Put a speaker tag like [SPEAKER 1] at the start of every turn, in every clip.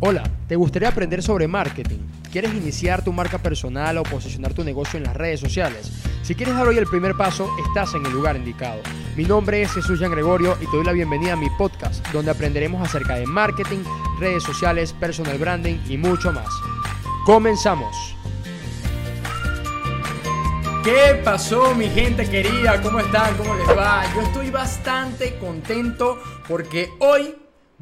[SPEAKER 1] Hola, ¿te gustaría aprender sobre marketing? ¿Quieres iniciar tu marca personal o posicionar tu negocio en las redes sociales? Si quieres dar hoy el primer paso, estás en el lugar indicado. Mi nombre es Jesús Jean Gregorio y te doy la bienvenida a mi podcast, donde aprenderemos acerca de marketing, redes sociales, personal branding y mucho más. ¡Comenzamos! ¿Qué pasó mi gente querida? ¿Cómo están? ¿Cómo les va? Yo estoy bastante contento porque hoy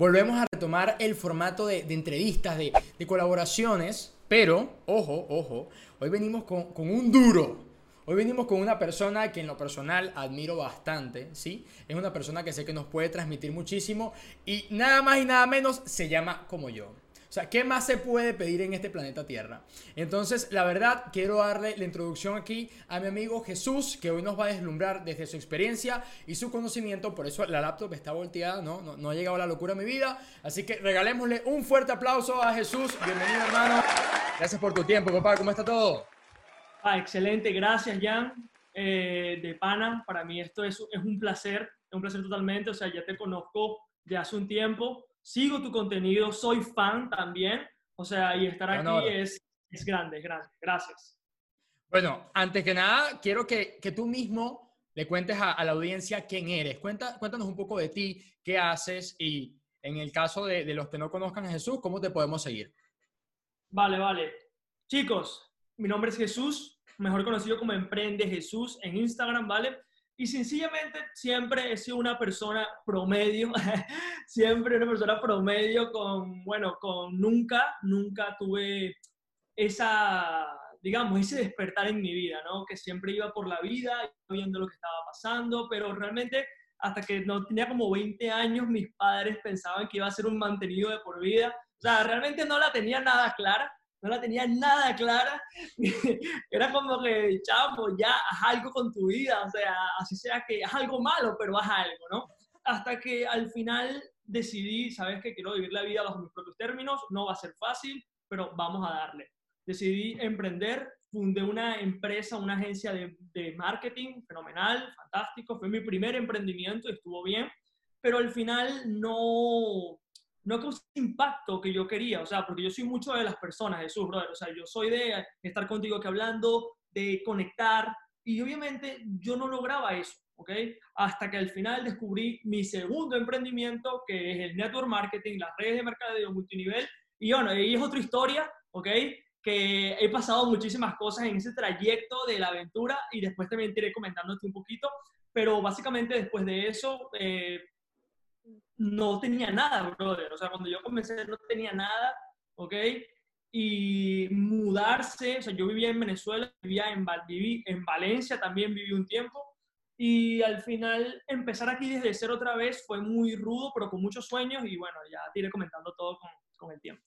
[SPEAKER 1] volvemos a retomar el formato de, entrevistas, de, colaboraciones, pero, ojo, ojo, hoy venimos con, un duro. Hoy venimos con una persona que en lo personal admiro bastante, ¿sí? Es una persona que sé que nos puede transmitir muchísimo y nada más y nada menos se llama como yo. O sea, ¿qué más se puede pedir en este planeta Tierra? Entonces, la verdad, quiero darle la introducción aquí a mi amigo Jesús, que hoy nos va a deslumbrar desde su experiencia y su conocimiento. Por eso la laptop está volteada, ¿no? No, ha llegado la locura a mi vida. Así que regalémosle un fuerte aplauso a Jesús. Bienvenido, hermano. Gracias por tu tiempo, papá. ¿Cómo está todo?
[SPEAKER 2] Ah, excelente. Gracias, Jan. Eh, de pana, para mí esto es, es un placer, es un placer totalmente. O sea, ya te conozco de hace un tiempo sigo tu contenido, soy fan también, o sea, y estar aquí es, es grande, es grande. Gracias.
[SPEAKER 1] Bueno, antes que nada, quiero que, que tú mismo le cuentes a, la audiencia quién eres. Cuenta, cuéntanos un poco de ti, qué haces y en el caso de, de los que no conozcan a Jesús, ¿cómo te podemos seguir?
[SPEAKER 2] Vale, vale. Chicos, mi nombre es Jesús, mejor conocido como Emprende Jesús en Instagram, ¿vale? Y sencillamente siempre he sido una persona promedio, siempre una persona promedio con, bueno, con nunca, nunca tuve esa, digamos, ese despertar en mi vida, ¿no? Que siempre iba por la vida viendo lo que estaba pasando, pero realmente hasta que no tenía como 20 años, mis padres pensaban que iba a ser un mantenido de por vida. O sea, realmente no la tenía nada clara, no la tenía nada clara. Era como que, chamo, ya haz algo con tu vida, o sea, así sea que haz algo malo, pero haz algo, ¿no? Hasta que al final decidí, sabes que quiero vivir la vida bajo mis propios términos, no va a ser fácil, pero vamos a darle. Decidí emprender, fundé una empresa, una agencia de, de marketing fenomenal, fantástico, fue mi primer emprendimiento, estuvo bien, pero al final no, no causó el impacto que yo quería, o sea, porque yo soy mucho de las personas, Jesús, brother, o sea, yo soy de estar contigo que hablando, de conectar, y obviamente yo no lograba eso, ¿ok? Hasta que al final descubrí mi segundo emprendimiento, que es el network marketing, las redes de mercadeo multinivel, y bueno, ahí es otra historia, ¿ok? Que he pasado muchísimas cosas en ese trayecto de la aventura y después también te iré comentándote un poquito, pero básicamente después de eso, eh, no tenía nada, brother. O sea, cuando yo comencé no tenía nada, ¿ok? Y mudarse, o sea, yo vivía en Venezuela, vivía en, viví en Valencia, también viví un tiempo. Y al final empezar aquí desde cero otra vez fue muy rudo, pero con muchos sueños y bueno, ya te iré comentando todo con, el tiempo.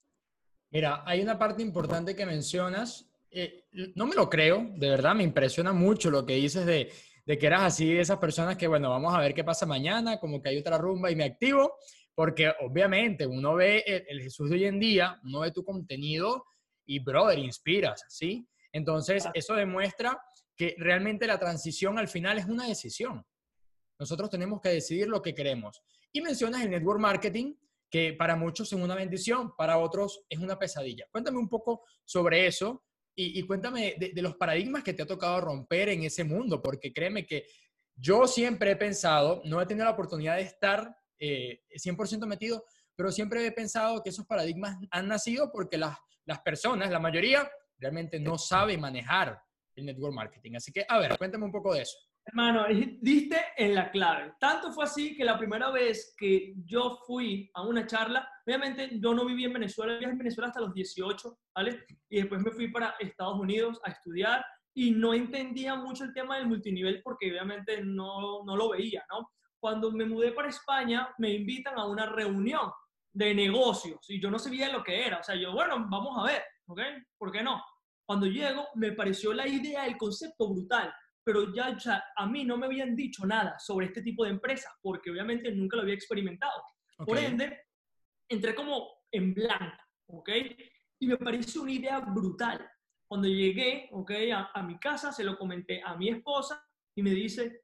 [SPEAKER 1] Mira, hay una parte importante que mencionas. Eh, no me lo creo, de verdad, me impresiona mucho lo que dices de de que eras así de esas personas que, bueno, vamos a ver qué pasa mañana, como que hay otra rumba y me activo, porque obviamente uno ve el, Jesús de hoy en día, uno ve tu contenido y, brother, inspiras, ¿sí? Entonces, eso demuestra que realmente la transición al final es una decisión. Nosotros tenemos que decidir lo que queremos. Y mencionas el network marketing, que para muchos es una bendición, para otros es una pesadilla. Cuéntame un poco sobre eso, y, cuéntame de, los paradigmas que te ha tocado romper en ese mundo, porque créeme que yo siempre he pensado, no he tenido la oportunidad de estar eh, 100% metido, pero siempre he pensado que esos paradigmas han nacido porque las, las personas, la mayoría, realmente no saben manejar el network marketing. Así que, a ver, cuéntame un poco de eso.
[SPEAKER 2] Hermano, diste en la clave. Tanto fue así que la primera vez que yo fui a una charla, obviamente yo no viví en Venezuela, viví en Venezuela hasta los 18, ¿vale? Y después me fui para Estados Unidos a estudiar y no entendía mucho el tema del multinivel porque obviamente no, no lo veía, ¿no? Cuando me mudé para España, me invitan a una reunión de negocios y yo no sabía lo que era. O sea, yo, bueno, vamos a ver, ¿ok? ¿Por qué no? Cuando llego, me pareció la idea, el concepto brutal pero ya, a mí no me habían dicho nada sobre este tipo de empresa, porque obviamente nunca lo había experimentado. Por ende, entré como en blanca, ¿ok? Y me pareció una idea brutal. Cuando llegué, ¿ok? A, mi casa, se lo comenté a mi esposa y me dice,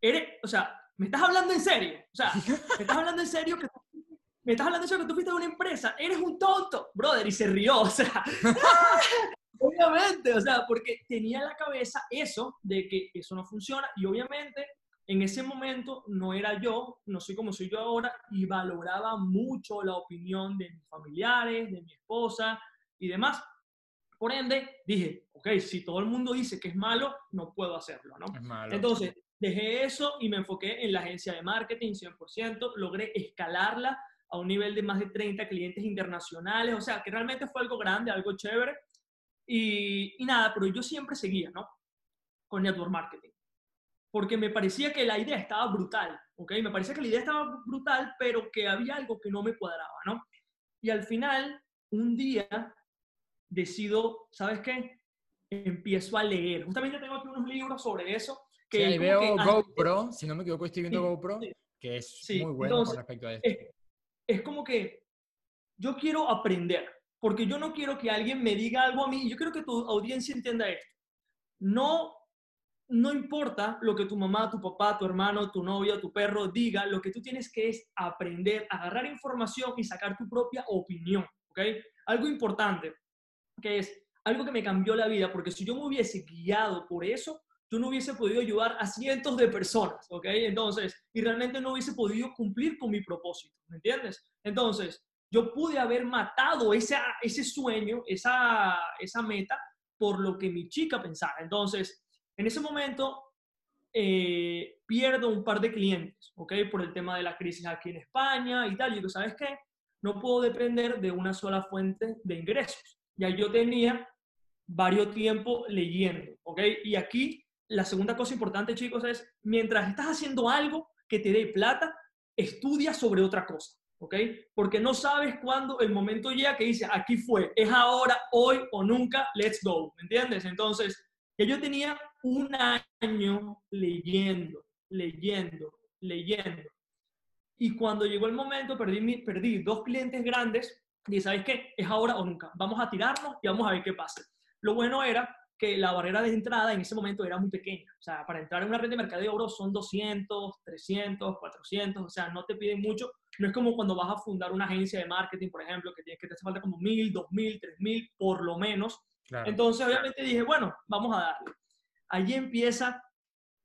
[SPEAKER 2] eres, o sea, ¿me estás hablando en serio? O sea, ¿me estás hablando en serio que me estás hablando de eso que tú fuiste de una empresa, eres un tonto, brother, y se rió, o sea, obviamente, o sea, porque tenía en la cabeza eso de que eso no funciona y obviamente en ese momento no era yo, no soy como soy yo ahora y valoraba mucho la opinión de mis familiares, de mi esposa y demás. Por ende, dije, ok, si todo el mundo dice que es malo, no puedo hacerlo, ¿no?
[SPEAKER 1] Es malo.
[SPEAKER 2] Entonces, dejé eso y me enfoqué en la agencia de marketing 100%, logré escalarla a un nivel de más de 30 clientes internacionales, o sea, que realmente fue algo grande, algo chévere. Y, y nada, pero yo siempre seguía, ¿no? Con network marketing porque me parecía que la idea estaba brutal, ¿ok? Me parecía que la idea estaba brutal, pero que había algo que no me cuadraba, ¿no? Y al final, un día, decido, ¿sabes qué? Empiezo a leer. Justamente tengo aquí unos libros sobre eso. Que
[SPEAKER 1] Sí, ahí veo
[SPEAKER 2] que
[SPEAKER 1] GoPro, si no me equivoco, estoy viendo
[SPEAKER 2] Sí,
[SPEAKER 1] GoPro,
[SPEAKER 2] sí.
[SPEAKER 1] que es muy bueno
[SPEAKER 2] entonces,
[SPEAKER 1] con respecto a esto.
[SPEAKER 2] es, es como que yo quiero aprender, porque yo no quiero que alguien me diga algo a mí, yo quiero que tu audiencia entienda esto. No, no importa lo que tu mamá, tu papá, tu hermano, tu novia, tu perro diga, lo que tú tienes que es aprender, agarrar información y sacar tu propia opinión, ¿ok? Algo importante, que es algo que me cambió la vida, porque si yo me hubiese guiado por eso, yo no hubiese podido ayudar a cientos de personas, ¿ok? Entonces, y realmente no hubiese podido cumplir con mi propósito, ¿me entiendes? Entonces, yo pude haber matado esa, ese sueño, esa, esa meta, por lo que mi chica pensara. Entonces, en ese momento, eh, pierdo un par de clientes, ¿ok? Por el tema de la crisis aquí en España y tal. Y digo, ¿sabes qué? No puedo depender de una sola fuente de ingresos. Ya yo tenía varios tiempo leyendo, ¿ok? Y aquí la segunda cosa importante, chicos, es mientras estás haciendo algo que te dé plata, estudia sobre otra cosa, ¿ok? Porque no sabes cuándo el momento llega que dice, aquí fue, es ahora, hoy o nunca, let's go, ¿me entiendes? Entonces, yo tenía un año leyendo, leyendo, leyendo. Y cuando llegó el momento, perdí, mi- perdí dos clientes grandes y ¿sabes qué? Es ahora o nunca. Vamos a tirarnos y vamos a ver qué pasa. Lo bueno era que la barrera de entrada en ese momento era muy pequeña. O sea, para entrar en una red de mercadeo bro, son 200, 300, 400, o sea, no te piden mucho. No es como cuando vas a fundar una agencia de marketing, por ejemplo, que, tienes, que te hace falta como 1000, 2000, 3000, por lo menos.
[SPEAKER 1] Claro.
[SPEAKER 2] Entonces, obviamente dije, bueno, vamos a darle. Allí empieza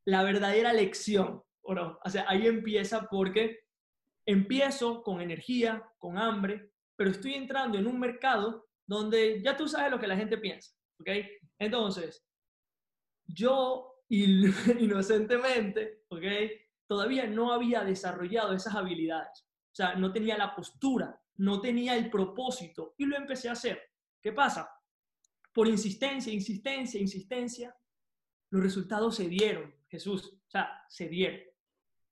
[SPEAKER 2] la verdadera lección, ¿o no? O sea, ahí empieza porque empiezo con energía, con hambre, pero estoy entrando en un mercado donde ya tú sabes lo que la gente piensa, ¿ok? Entonces, yo inocentemente, ¿ok? Todavía no había desarrollado esas habilidades. O sea, no tenía la postura, no tenía el propósito y lo empecé a hacer. ¿Qué pasa? Por insistencia, insistencia, insistencia, los resultados se dieron, Jesús, o sea, se dieron.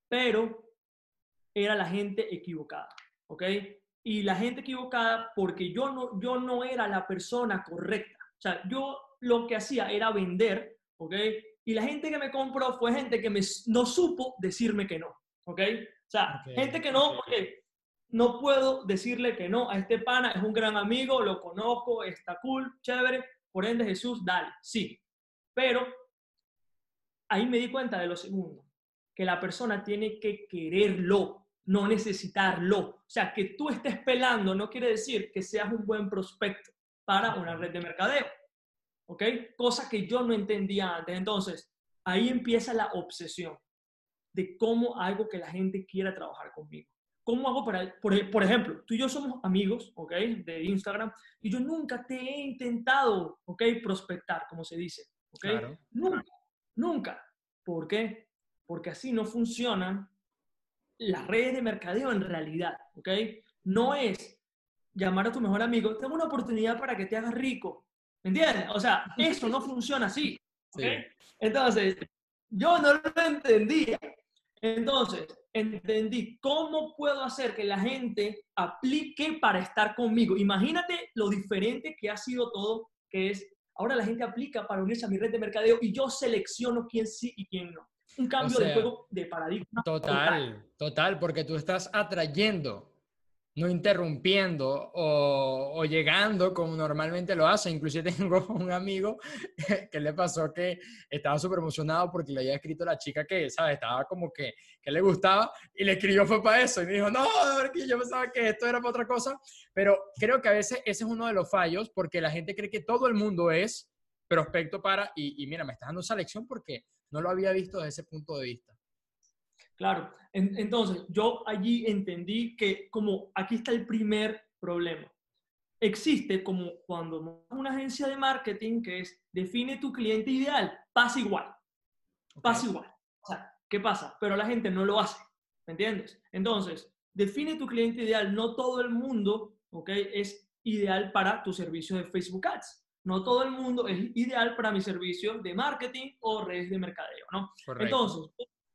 [SPEAKER 2] Pero era la gente equivocada, ¿ok? Y la gente equivocada porque yo no, yo no era la persona correcta. O sea, yo lo que hacía era vender, ¿ok? Y la gente que me compró fue gente que me, no supo decirme que no, ¿ok? O sea,
[SPEAKER 1] Ok,
[SPEAKER 2] gente que no,
[SPEAKER 1] ok.
[SPEAKER 2] porque no puedo decirle que no a este pana, es un gran amigo, lo conozco, está cool, chévere, por ende Jesús, dale, sí. Pero ahí me di cuenta de lo segundo, que la persona tiene que quererlo, no necesitarlo. O sea, que tú estés pelando no quiere decir que seas un buen prospecto para una red de mercadeo. ¿Ok? Cosa que yo no entendía antes. Entonces, ahí empieza la obsesión de cómo hago que la gente quiera trabajar conmigo. ¿Cómo hago para, por, por ejemplo, tú y yo somos amigos, ¿ok? De Instagram, y yo nunca te he intentado, ¿ok? Prospectar, como se dice, ¿ok?
[SPEAKER 1] Claro.
[SPEAKER 2] Nunca, nunca. ¿Por qué? Porque así no funcionan las redes de mercadeo en realidad, ¿ok? No es llamar a tu mejor amigo, tengo una oportunidad para que te hagas rico, ¿me entiendes? O sea, eso no funciona así. Entonces, yo no lo entendía. Entonces, entendí cómo puedo hacer que la gente aplique para estar conmigo. Imagínate lo diferente que ha sido todo, que es, ahora la gente aplica para unirse a mi red de mercadeo y yo selecciono quién sí y quién no. Un cambio de
[SPEAKER 1] sea,
[SPEAKER 2] juego de paradigma.
[SPEAKER 1] Total, total, porque tú estás atrayendo no interrumpiendo o, llegando como normalmente lo hace. Inclusive tengo un amigo que le pasó que estaba súper emocionado porque le había escrito a la chica que, ¿sabes? Estaba como que, que le gustaba y le escribió fue para eso y me dijo, no, yo pensaba que esto era para otra cosa. Pero creo que a veces ese es uno de los fallos porque la gente cree que todo el mundo es prospecto para, y, y mira, me está dando esa lección porque no lo había visto desde ese punto de vista.
[SPEAKER 2] Claro, entonces yo allí entendí que como aquí está el primer problema. Existe como cuando una agencia de marketing que es define tu cliente ideal, pasa igual, pasa igual. O sea, ¿qué pasa? Pero la gente no lo hace, ¿me entiendes? Entonces, define tu cliente ideal, no todo el mundo, ¿ok? Es ideal para tu servicio de Facebook Ads. No todo el mundo es ideal para mi servicio de marketing o redes de mercadeo, ¿no? Entonces,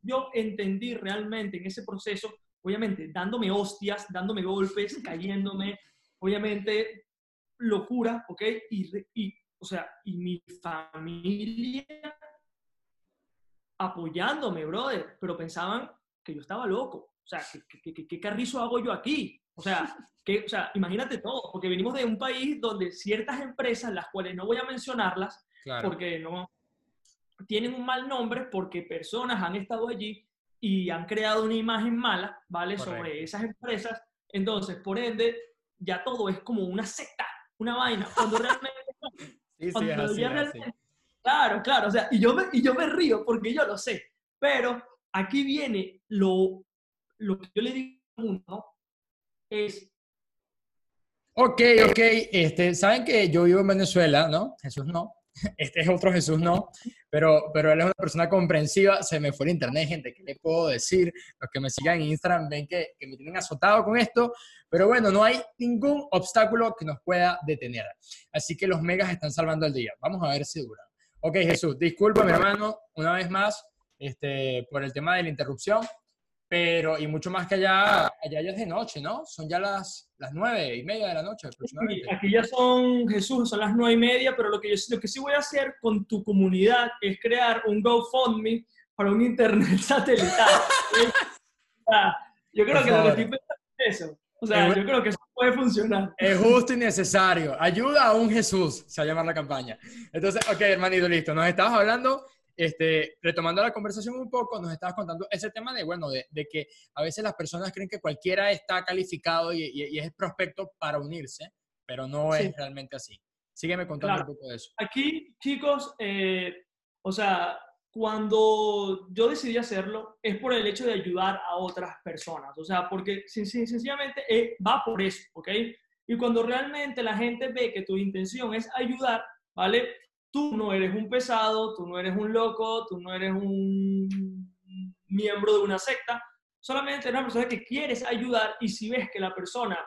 [SPEAKER 2] yo entendí realmente en ese proceso, obviamente dándome hostias, dándome golpes, cayéndome, obviamente locura, ¿ok? Y, o sea, y mi familia apoyándome, brother, pero pensaban que yo estaba loco. O sea, ¿qué, carrizo hago yo aquí? O sea, que, o sea, imagínate todo, porque venimos de un país donde ciertas empresas, las cuales no voy a mencionarlas, porque no, tienen un mal nombre porque personas han estado allí y han creado una imagen mala, ¿vale? Sobre esas empresas. Entonces, por ende, ya todo es como una secta, una vaina. Cuando realmente... sí, sí, Claro, claro. O sea, y yo, me, y yo me río porque yo lo sé. Pero aquí viene lo, lo que yo le digo a uno, es...
[SPEAKER 1] Ok, ok. Este, Saben que yo vivo en Venezuela, ¿no? Jesús no. Este es otro Jesús, no, pero, pero él es una persona comprensiva. Se me fue el internet, gente, ¿qué le puedo decir? Los que me sigan en Instagram ven que, me tienen azotado con esto, pero bueno, no hay ningún obstáculo que nos pueda detener. Así que los megas están salvando el día. Vamos a ver si dura. Ok, Jesús, disculpa, mi hermano, una vez más, este, por el tema de la interrupción. Pero, y mucho más que allá, allá ya es de noche, ¿no? Son ya las, las nueve y media de la noche aproximadamente.
[SPEAKER 2] Aquí ya son, Jesús, son las nueve y media, pero lo que, yo, lo que sí voy a hacer con tu comunidad es crear un GoFundMe para un internet satelital. yo creo que lo que estoy pensando es eso. O sea, yo creo que eso puede funcionar.
[SPEAKER 1] Es justo y necesario. Ayuda a un Jesús, se va a llamar la campaña. Entonces, ok, hermanito, listo. Nos estabas hablando este, retomando la conversación un poco, nos estabas contando ese tema de, bueno, de, que a veces las personas creen que cualquiera está calificado y, es prospecto para unirse, pero no es realmente así. Sígueme contando un poco de eso.
[SPEAKER 2] Aquí, chicos, eh, o sea, cuando yo decidí hacerlo es por el hecho de ayudar a otras personas, o sea, porque sencillamente eh, va por eso, ¿ok? Y cuando realmente la gente ve que tu intención es ayudar, ¿vale? Tú no eres un pesado, tú no eres un loco, tú no eres un miembro de una secta, solamente eres una persona que quieres ayudar y si ves que la persona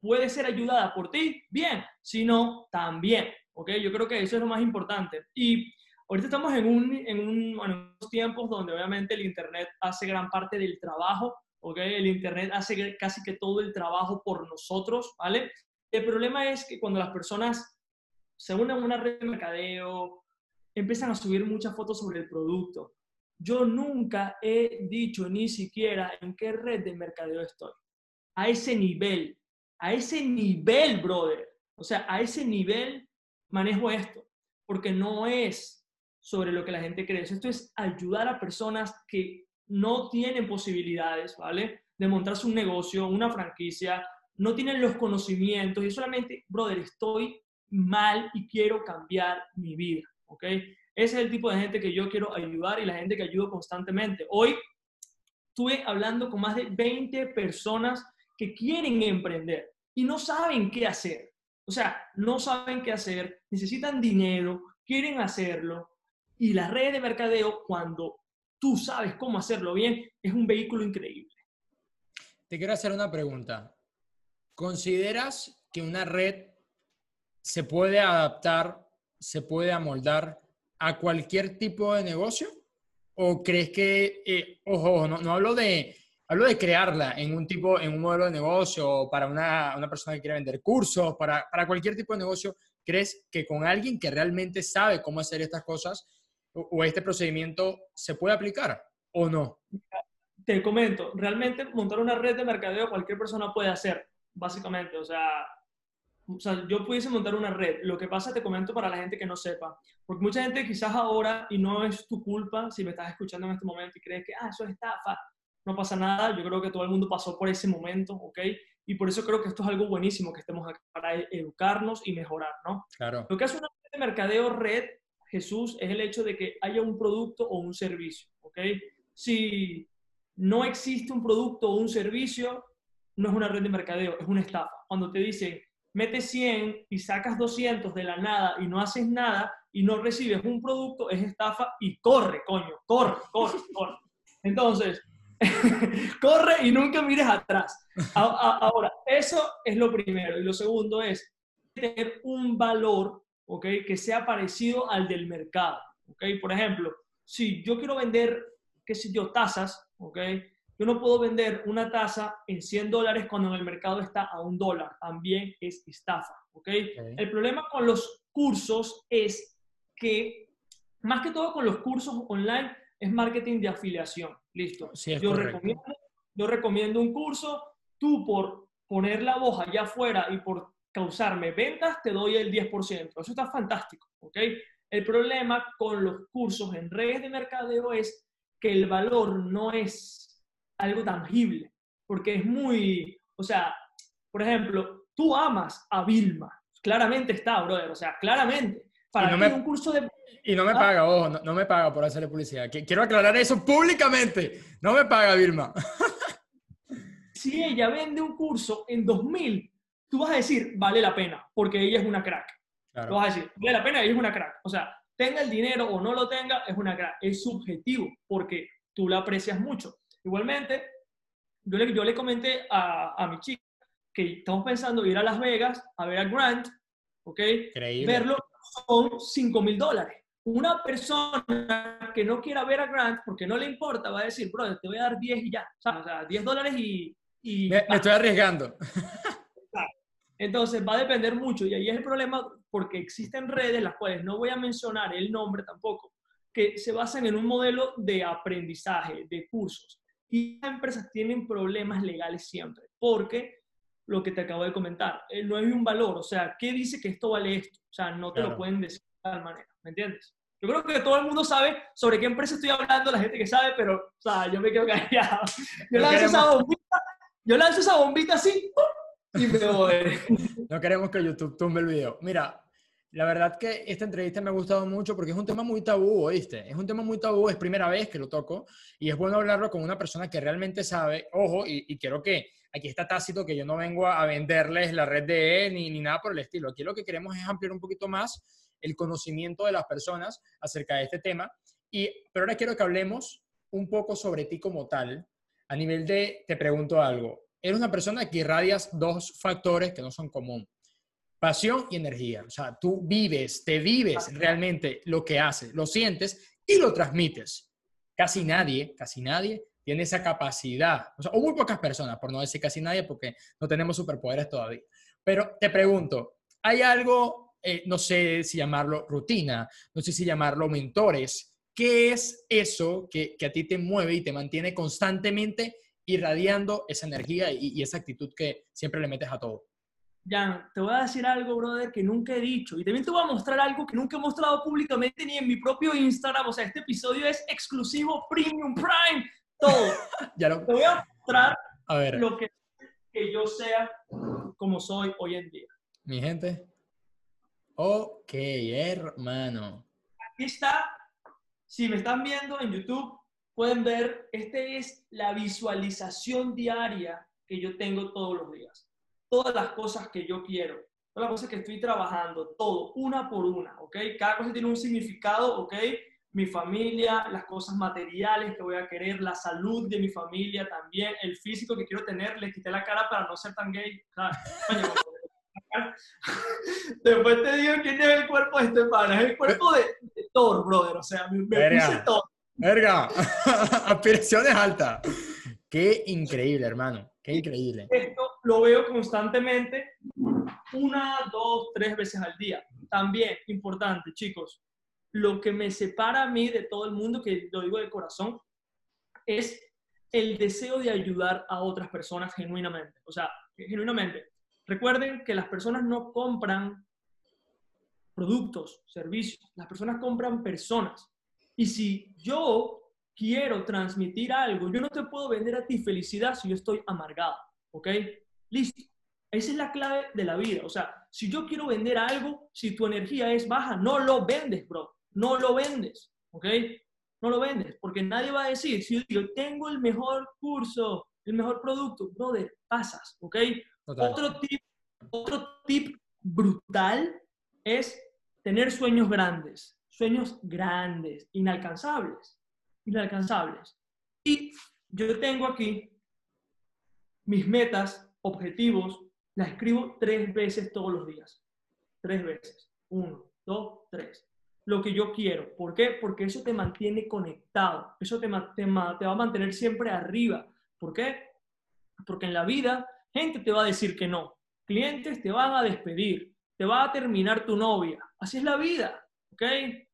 [SPEAKER 2] puede ser ayudada por ti, bien, si no, también, ¿ok? Yo creo que eso es lo más importante. Y ahorita estamos en, un, en, un, unos tiempos donde obviamente el Internet hace gran parte del trabajo, ¿ok? El Internet hace casi que todo el trabajo por nosotros, ¿vale? El problema es que cuando las personas se unen a una red de mercadeo, empiezan a subir muchas fotos sobre el producto. Yo nunca he dicho ni siquiera en qué red de mercadeo estoy. A ese nivel, a ese nivel, brother. O sea, a ese nivel manejo esto, porque no es sobre lo que la gente cree. Esto es ayudar a personas que no tienen posibilidades, ¿vale? De montarse un negocio, una franquicia, no tienen los conocimientos y solamente, brother, estoy mal y quiero cambiar mi vida, ¿ok? Ese es el tipo de gente que yo quiero ayudar y la gente que ayudo constantemente. Hoy estuve hablando con más de 20 personas que quieren emprender y no saben qué hacer. O sea, no saben qué hacer, necesitan dinero, quieren hacerlo y las redes de mercadeo, cuando tú sabes cómo hacerlo bien, es un vehículo increíble.
[SPEAKER 1] Te quiero hacer una pregunta. ¿Consideras que una red se puede adaptar, se puede amoldar a cualquier tipo de negocio? ¿O crees que, eh, ojo, no, hablo de, hablo de crearla en un tipo, en un modelo de negocio, para una, una persona que quiere vender cursos, para, para, cualquier tipo de negocio, ¿crees que con alguien que realmente sabe cómo hacer estas cosas o, este procedimiento se puede aplicar o no?
[SPEAKER 2] Te comento, realmente montar una red de mercadeo cualquier persona puede hacer, básicamente. O sea, o sea, yo pudiese montar una red. Lo que pasa, te comento para la gente que no sepa, porque mucha gente quizás ahora, y no es tu culpa si me estás escuchando en este momento y crees que, ah, eso es estafa, no pasa nada. Yo creo que todo el mundo pasó por ese momento, ¿ok? Y por eso creo que esto es algo buenísimo que estemos aquí para educarnos y mejorar, ¿no?
[SPEAKER 1] Claro.
[SPEAKER 2] Lo que hace una red de mercadeo red, Jesús, es el hecho de que haya un producto o un servicio, ¿ok? Si no existe un producto o un servicio, no es una red de mercadeo, es una estafa. Cuando te dicen, mete 100 y sacas 200 de la nada y no haces nada y no recibes un producto, es estafa y corre, coño, corre, corre, corre. Entonces, corre y nunca mires atrás. Ahora, eso es lo primero. Y lo segundo es tener un valor, ¿ok? Que sea parecido al del mercado, ¿ok? Por ejemplo, si yo quiero vender, qué sé yo, tazas, ¿ok? Yo no puedo vender una taza en 100 dólares cuando en el mercado está a un dólar. También es estafa, ¿ok? El problema con los cursos es que, más que todo con los cursos online, es marketing de afiliación. Listo. yo, recomiendo, yo recomiendo un curso, tú por poner la voz allá afuera y por causarme ventas, te doy el 10%. Eso está fantástico, ¿ok? El problema con los cursos en redes de mercadeo es que el valor no es algo tangible, porque es muy, o sea, por ejemplo, tú amas a Vilma, claramente está, brother, o sea, claramente. Para mí un curso de
[SPEAKER 1] y no me ah. paga, ojo, no, me paga por hacerle publicidad. Quiero aclarar eso públicamente. No me paga Vilma.
[SPEAKER 2] si ella vende un curso en 2000, tú vas a decir, vale la pena, porque ella es una crack. Tú vas a decir, vale la pena, ella es una crack. O sea, tenga el dinero o no lo tenga, es una crack. Es subjetivo, porque tú la aprecias mucho. Igualmente, yo le, yo le comenté a, a mi chica que estamos pensando ir a Las Vegas a ver a Grant, ¿ok? Increíble. Verlo son 5 mil dólares una persona que no quiera ver a Grant porque no le importa va a decir, bro, te voy a dar 10 y ya. O sea, 10 dólares y...
[SPEAKER 1] me, estoy arriesgando.
[SPEAKER 2] Entonces va a depender mucho y ahí es el problema porque existen redes, las cuales no voy a mencionar el nombre tampoco, que se basan en un modelo de aprendizaje, de cursos. Y las empresas tienen problemas legales siempre, porque lo que te acabo de comentar, eh, no hay un valor, o sea, ¿qué dice que esto vale esto? O sea, no te lo pueden decir de tal manera, ¿me entiendes? Yo creo que todo el mundo sabe sobre qué empresa estoy hablando, la gente que sabe, pero, o sea, yo me quedo callado. Yo lanzo, esa bombita, yo lanzo esa bombita así y me voy.
[SPEAKER 1] No queremos que YouTube tumbe el video. Mira, la verdad que esta entrevista me ha gustado mucho porque es un tema muy tabú, ¿oíste? Es un tema muy tabú, es primera vez que lo toco y es bueno hablarlo con una persona que realmente sabe, ojo, y, quiero que aquí está tácito que yo no vengo a venderles la red de E ni, ni nada por el estilo. Aquí lo que queremos es ampliar un poquito más el conocimiento de las personas acerca de este tema. Y, pero ahora quiero que hablemos un poco sobre ti como tal. A nivel de, te pregunto algo, eres una persona que irradias dos factores que no son común. Pasión y energía. O sea, tú vives, te vives realmente lo que haces, lo sientes y lo transmites. Casi nadie, casi nadie tiene esa capacidad. O, sea, o muy pocas personas, por no decir casi nadie, porque no tenemos superpoderes todavía. Pero te pregunto, ¿hay algo eh, no sé si llamarlo rutina, no sé si llamarlo mentores. ¿Qué es eso que, a ti te mueve y te mantiene constantemente irradiando esa energía y, esa actitud que siempre le metes a todo?
[SPEAKER 2] Jan, te voy a decir algo, brother, que nunca he dicho. Y también te voy a mostrar algo que nunca he mostrado públicamente ni en mi propio Instagram. O sea, este episodio es exclusivo, premium, prime, todo. ya lo... Te voy a mostrar a ver. lo que, que yo sea como soy hoy en día.
[SPEAKER 1] Mi gente, Ok, hermano.
[SPEAKER 2] Aquí está. Si me están viendo en YouTube, pueden ver, este es la visualización diaria que yo tengo todos los días. Todas las cosas que yo quiero, todas las cosas que estoy trabajando, todo, una por una, ¿ok? Cada cosa tiene un significado, ¿ok? Mi familia, las cosas materiales que voy a querer, la salud de mi familia también, el físico que quiero tener, le quité la cara para no ser tan gay. Después te digo quién es el cuerpo de este pana. Es el cuerpo de, Thor, brother. O sea, me, puse Thor.
[SPEAKER 1] Verga, aspiraciones altas. Qué increíble, hermano. Qué increíble.
[SPEAKER 2] Esto lo veo constantemente, una, dos, tres veces al día. También, importante, chicos, lo que me separa a mí de todo el mundo, que lo digo de corazón, es el deseo de ayudar a otras personas genuinamente. O sea, genuinamente. Recuerden que las personas no compran productos, servicios, las personas compran personas. Y si yo quiero transmitir algo, yo no te puedo vender a ti felicidad si yo estoy amargado, ¿ok? Listo. Esa es la clave de la vida. O sea, si yo quiero vender algo, si tu energía es baja, no lo vendes, bro. No lo vendes, ¿ok? No lo vendes, porque nadie va a decir, si yo tengo el mejor curso, el mejor producto, brother, pasas, ¿ok? Otro tip, otro tip brutal es tener sueños grandes, sueños grandes, inalcanzables, inalcanzables. Y yo tengo aquí mis metas, objetivos, las escribo tres veces todos los días. Tres veces. Uno, dos, tres. Lo que yo quiero. ¿Por qué? Porque eso te mantiene conectado. Eso te, te, te va a mantener siempre arriba. ¿Por qué? Porque en la vida, gente te va a decir que no. Clientes te van a despedir. Te va a terminar tu novia. Así es la vida. ¿Ok?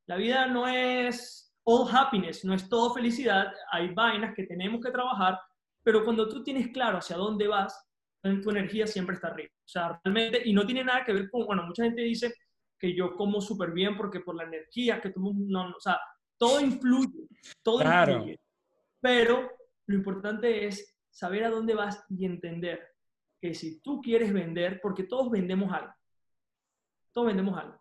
[SPEAKER 2] La vida no es all happiness, no es todo felicidad. Hay vainas que tenemos que trabajar. Pero cuando tú tienes claro hacia dónde vas, tu energía siempre está arriba. O sea, realmente, y no tiene nada que ver con, bueno, mucha gente dice que yo como súper bien porque por la energía que tomo, no, no, o sea, todo influye, todo influye. Pero lo importante es saber a dónde vas y entender que si tú quieres vender, porque todos vendemos algo, todos vendemos algo.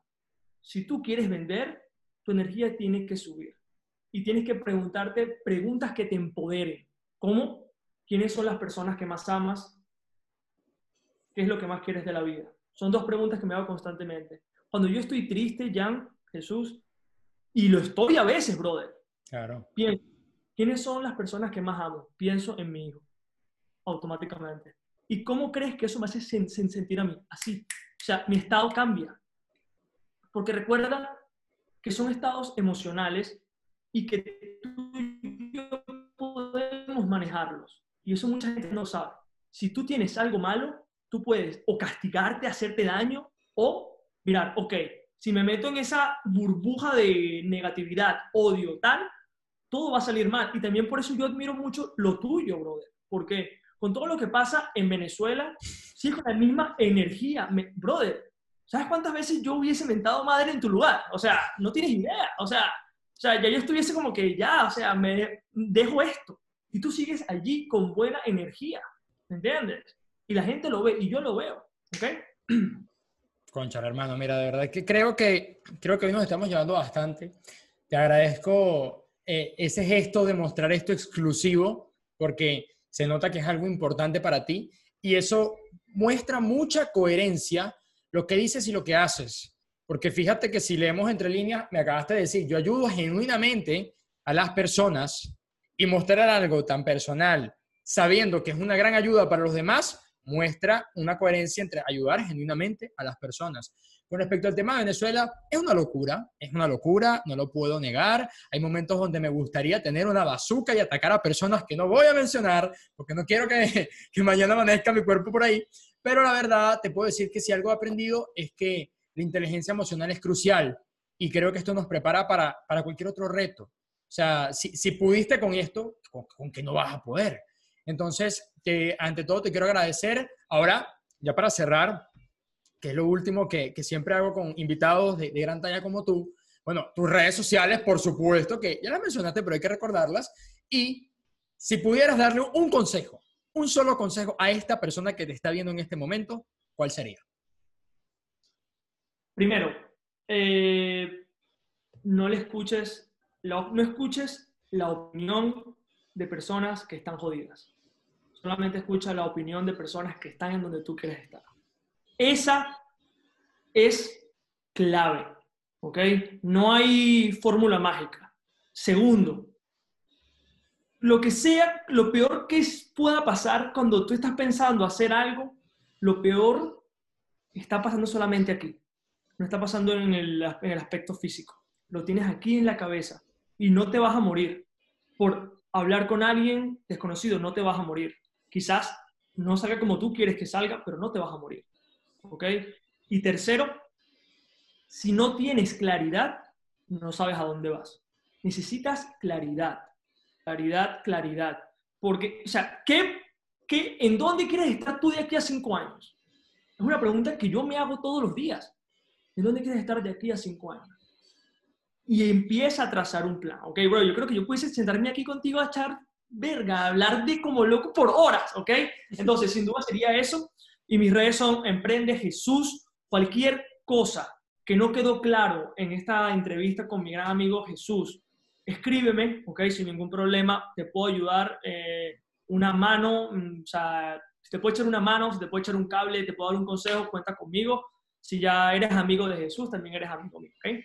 [SPEAKER 2] Si tú quieres vender, tu energía tiene que subir. Y tienes que preguntarte preguntas que te empoderen. ¿Cómo? ¿Quiénes son las personas que más amas? ¿Qué es lo que más quieres de la vida? Son dos preguntas que me hago constantemente. Cuando yo estoy triste, Jan, Jesús, y lo estoy a veces, brother.
[SPEAKER 1] Claro.
[SPEAKER 2] Pienso, ¿quiénes son las personas que más amo? Pienso en mi hijo, automáticamente. ¿Y cómo crees que eso me hace sentir a mí? Así. O sea, mi estado cambia. Porque recuerda que son estados emocionales y que tú y yo podemos manejarlos. Y eso mucha gente no sabe. Si tú tienes algo malo, tú puedes o castigarte, hacerte daño, o mirar, ok, si me meto en esa burbuja de negatividad, odio, tal, todo va a salir mal. Y también por eso yo admiro mucho lo tuyo, brother. Porque con todo lo que pasa en Venezuela, sí con la misma energía. brother, ¿sabes cuántas veces yo hubiese mentado madre en tu lugar? O sea, no tienes idea. O sea, o sea, ya yo estuviese como que ya, o sea, me dejo esto. Y tú sigues allí con buena energía. ¿Me entiendes? Y la gente lo ve y yo lo veo, ¿ok?
[SPEAKER 1] Concha, hermano, mira, de verdad que creo que, creo que hoy nos estamos llevando bastante. Te agradezco eh, ese gesto de mostrar esto exclusivo, porque se nota que es algo importante para ti y eso muestra mucha coherencia lo que dices y lo que haces. Porque fíjate que si leemos entre líneas, me acabaste de decir, yo ayudo genuinamente a las personas y mostrar algo tan personal, sabiendo que es una gran ayuda para los demás, muestra una coherencia entre ayudar genuinamente a las personas. Con respecto al tema de Venezuela, es una locura, es una locura, no lo puedo negar. Hay momentos donde me gustaría tener una bazuca y atacar a personas que no voy a mencionar, porque no quiero que, que mañana amanezca mi cuerpo por ahí. Pero la verdad, te puedo decir que si algo he aprendido es que la inteligencia emocional es crucial y creo que esto nos prepara para, para cualquier otro reto. O sea, si, si pudiste con esto, con, con que no vas a poder. Entonces, ante todo te quiero agradecer. Ahora, ya para cerrar, que es lo último que, siempre hago con invitados de, gran talla como tú, bueno, tus redes sociales, por supuesto, que ya las mencionaste, pero hay que recordarlas. Y si pudieras darle un consejo, un solo consejo a esta persona que te está viendo en este momento, ¿cuál sería?
[SPEAKER 2] Primero, eh, no le escuches, no escuches la opinión de personas que están jodidas solamente escucha la opinión de personas que están en donde tú quieres estar. Esa es clave, ¿ok? No hay fórmula mágica. Segundo, lo que sea, lo peor que pueda pasar cuando tú estás pensando hacer algo, lo peor está pasando solamente aquí. No está pasando en el, en el aspecto físico. Lo tienes aquí en la cabeza y no te vas a morir. Por hablar con alguien desconocido, no te vas a morir quizás no salga como tú quieres que salga, pero no te vas a morir. ¿Ok? Y tercero, si no tienes claridad, no sabes a dónde vas. Necesitas claridad, claridad, claridad. Porque, o sea, ¿qué ¿qué, ¿en dónde quieres estar tú de aquí a cinco años? Es una pregunta que yo me hago todos los días. ¿En dónde quieres estar de aquí a cinco años? Y empieza a trazar un plan, ¿ok, bro? Yo creo que yo pudiese sentarme aquí contigo a echar verga, hablar de como loco por horas, ¿ok? Entonces, sin duda sería eso. Y mis redes son Emprende Jesús. Cualquier cosa que no quedó claro en esta entrevista con mi gran amigo Jesús, escríbeme, ¿ok? Sin ningún problema, te puedo ayudar. Eh, una mano, mm, o sea, te puedo echar una mano, te puedo echar un cable, te puedo dar un consejo, cuenta conmigo. Si ya eres amigo de Jesús, también eres amigo mío, ¿ok?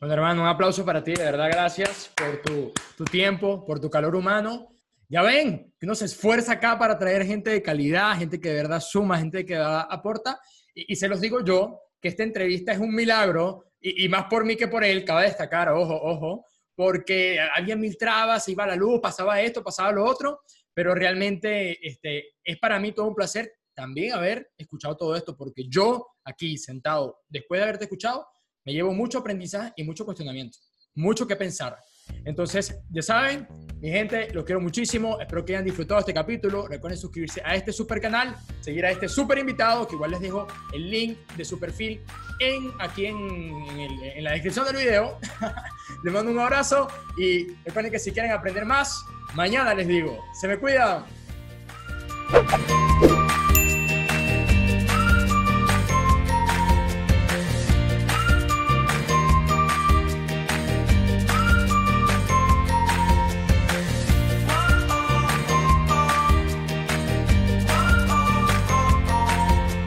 [SPEAKER 1] Bueno, hermano, un aplauso para ti, de verdad, gracias por tu, tiempo, por tu calor humano. Ya ven, que uno se esfuerza acá para traer gente de calidad, gente que de verdad suma, gente que aporta. Y, se los digo yo, que esta entrevista es un milagro, y, más por mí que por él, cabe destacar, ojo, ojo, porque había mil trabas, iba la luz, pasaba esto, pasaba lo otro, pero realmente este, es para mí todo un placer también haber escuchado todo esto, porque yo aquí sentado, después de haberte escuchado, me llevo mucho aprendizaje y mucho cuestionamiento, mucho que pensar. Entonces, ya saben, mi gente, los quiero muchísimo. Espero que hayan disfrutado este capítulo. Recuerden suscribirse a este super canal, seguir a este super invitado, que igual les dejo el link de su perfil en, aquí en, en la descripción del video. les mando un abrazo y recuerden que si quieren aprender más, mañana les digo. Se me cuidan.